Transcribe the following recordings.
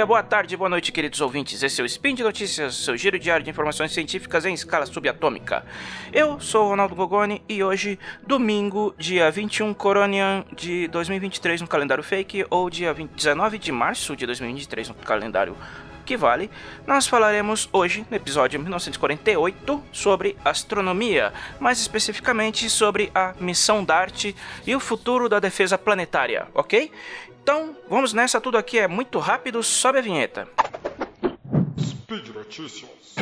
dia, boa tarde, boa noite, queridos ouvintes. Esse é o Spin de Notícias, seu giro diário de informações científicas em escala subatômica. Eu sou Ronaldo Gogoni e hoje, domingo, dia 21 Coronian de 2023 no calendário fake ou dia 20, 19 de março de 2023 no calendário que vale, nós falaremos hoje, no episódio 1948, sobre astronomia, mais especificamente sobre a missão DART e o futuro da defesa planetária, ok? Então, vamos nessa, tudo aqui é muito rápido, sobe a vinheta. Speed Notícias.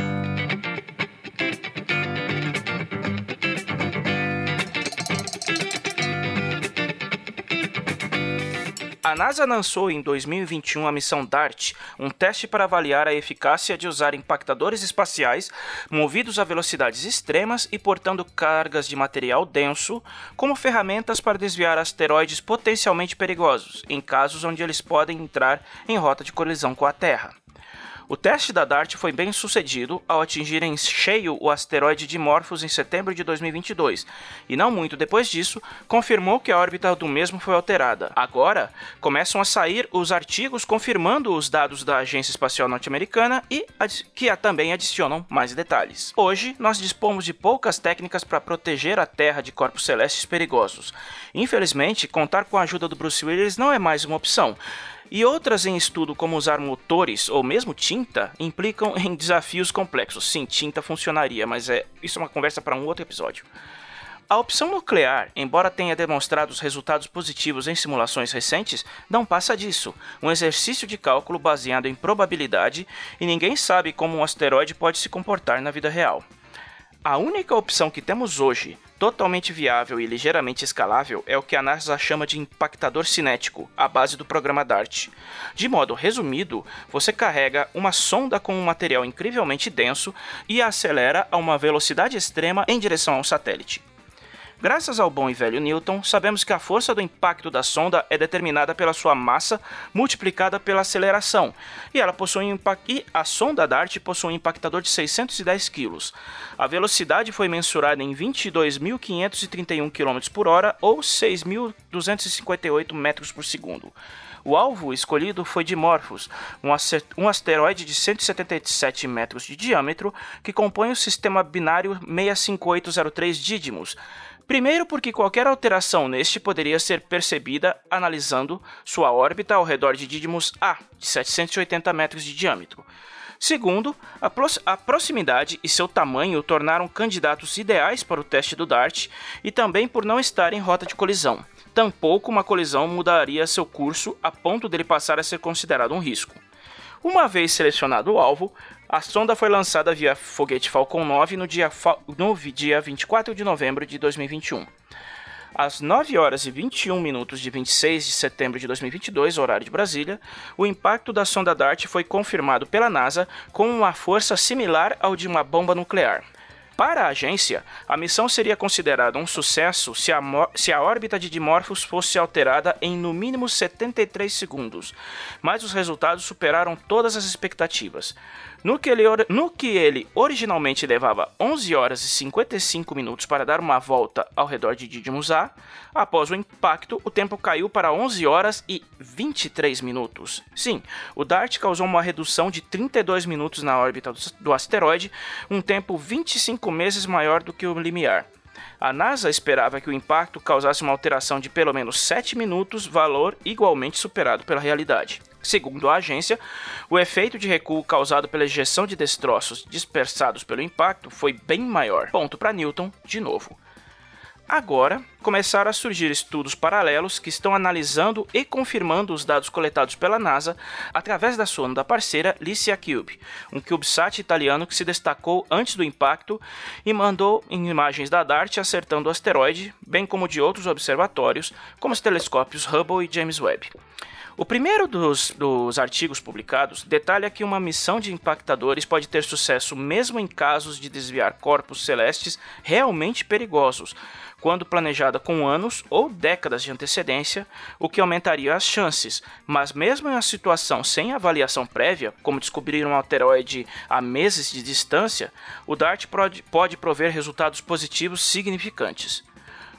A NASA lançou em 2021 a missão DART, um teste para avaliar a eficácia de usar impactadores espaciais movidos a velocidades extremas e portando cargas de material denso como ferramentas para desviar asteroides potencialmente perigosos, em casos onde eles podem entrar em rota de colisão com a Terra. O teste da DART foi bem sucedido ao atingir em cheio o asteroide Dimorphos em setembro de 2022, e não muito depois disso, confirmou que a órbita do mesmo foi alterada. Agora, começam a sair os artigos confirmando os dados da Agência Espacial Norte-Americana e que também adicionam mais detalhes. Hoje, nós dispomos de poucas técnicas para proteger a Terra de corpos celestes perigosos. Infelizmente, contar com a ajuda do Bruce Willis não é mais uma opção. E outras em estudo, como usar motores ou mesmo tinta, implicam em desafios complexos. Sim, tinta funcionaria, mas é isso é uma conversa para um outro episódio. A opção nuclear, embora tenha demonstrado os resultados positivos em simulações recentes, não passa disso. Um exercício de cálculo baseado em probabilidade e ninguém sabe como um asteroide pode se comportar na vida real. A única opção que temos hoje, totalmente viável e ligeiramente escalável, é o que a NASA chama de impactador cinético, a base do programa DART. De modo resumido, você carrega uma sonda com um material incrivelmente denso e a acelera a uma velocidade extrema em direção ao satélite. Graças ao bom e velho Newton, sabemos que a força do impacto da sonda é determinada pela sua massa multiplicada pela aceleração, e ela possui um e a sonda DART possui um impactador de 610 kg. A velocidade foi mensurada em 22.531 km por hora ou 6.258 metros por segundo. O alvo escolhido foi Dimorphos, um asteroide de 177 metros de diâmetro que compõe o sistema binário 65803 Didymos, Primeiro, porque qualquer alteração neste poderia ser percebida analisando sua órbita ao redor de Didymos A, de 780 metros de diâmetro. Segundo, a, a proximidade e seu tamanho tornaram candidatos ideais para o teste do DART e também por não estar em rota de colisão. Tampouco uma colisão mudaria seu curso a ponto dele passar a ser considerado um risco. Uma vez selecionado o alvo, a sonda foi lançada via foguete Falcon 9 no dia, no dia 24 de novembro de 2021. Às 9 horas e 21 minutos de 26 de setembro de 2022, horário de Brasília, o impacto da sonda DART foi confirmado pela NASA com uma força similar ao de uma bomba nuclear. Para a agência, a missão seria considerada um sucesso se a, se a órbita de Dimorphos fosse alterada em no mínimo 73 segundos, mas os resultados superaram todas as expectativas. No que, ele, no que ele originalmente levava 11 horas e 55 minutos para dar uma volta ao redor de Didymos A, após o impacto, o tempo caiu para 11 horas e 23 minutos. Sim, o DART causou uma redução de 32 minutos na órbita do asteroide, um tempo 25 meses maior do que o limiar. A NASA esperava que o impacto causasse uma alteração de pelo menos 7 minutos, valor igualmente superado pela realidade. Segundo a agência, o efeito de recuo causado pela ejeção de destroços dispersados pelo impacto foi bem maior. Ponto para Newton, de novo. Agora, começaram a surgir estudos paralelos que estão analisando e confirmando os dados coletados pela NASA através da sonda parceira Licia Cube, um CubeSat italiano que se destacou antes do impacto e mandou imagens da DART acertando o asteroide, bem como de outros observatórios, como os telescópios Hubble e James Webb. O primeiro dos, dos, artigos publicados detalha que uma missão de impactadores pode ter sucesso mesmo em casos de desviar corpos celestes realmente perigosos, quando planejada com anos ou décadas de antecedência, o que aumentaria as chances. Mas mesmo em uma situação sem avaliação prévia, como descobrir um asteroide a meses de distância, o DART pode, prover resultados positivos significantes.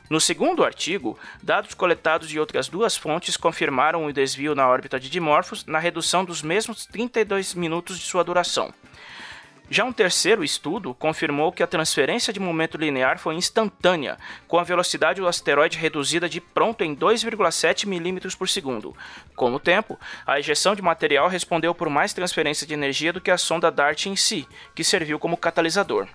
No segundo artigo, dados coletados de outras duas fontes confirmaram o desvio na órbita de Dimorphos na redução dos mesmos 32 minutos de sua duração. Já um terceiro estudo confirmou que a transferência de momento linear foi instantânea, com a velocidade do asteroide reduzida de pronto em 2,7 milímetros por segundo. Com o tempo, a ejeção de material respondeu por mais transferência de energia do que a sonda DART em si, que serviu como catalisador.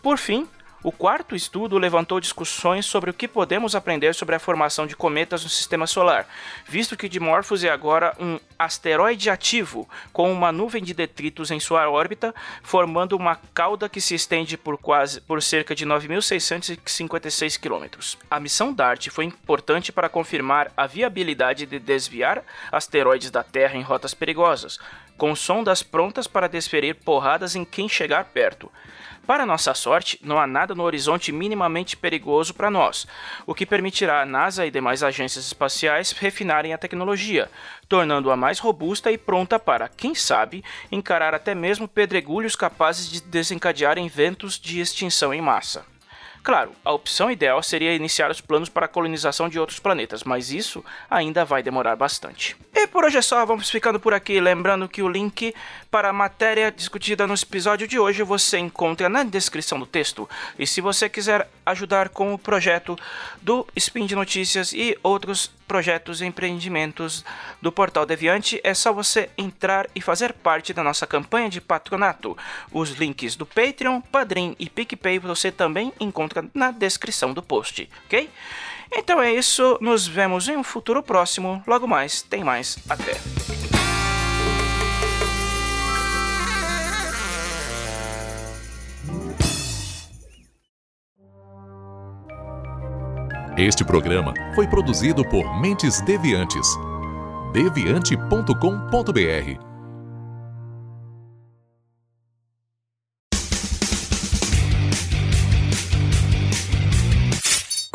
Por fim, o quarto estudo levantou discussões sobre o que podemos aprender sobre a formação de cometas no sistema solar, visto que Dimorphos é agora um asteroide ativo com uma nuvem de detritos em sua órbita, formando uma cauda que se estende por quase por cerca de 9.656 km. A missão DART foi importante para confirmar a viabilidade de desviar asteroides da Terra em rotas perigosas, com sondas prontas para desferir porradas em quem chegar perto. Para nossa sorte, não há nada no horizonte minimamente perigoso para nós, o que permitirá a NASA e demais agências espaciais refinarem a tecnologia, tornando-a mais robusta e pronta para, quem sabe, encarar até mesmo pedregulhos capazes de desencadear eventos de extinção em massa. Claro, a opção ideal seria iniciar os planos para a colonização de outros planetas, mas isso ainda vai demorar bastante. E por hoje é só, vamos ficando por aqui. Lembrando que o link para a matéria discutida no episódio de hoje você encontra na descrição do texto. E se você quiser ajudar com o projeto do Spin de Notícias e outros projetos e empreendimentos do Portal Deviante, é só você entrar e fazer parte da nossa campanha de patronato. Os links do Patreon, Padrim e PicPay você também encontra na descrição do post, ok? Então é isso, nos vemos em um futuro próximo. Logo mais, tem mais. Até. Este programa foi produzido por Mentes Deviantes. deviante.com.br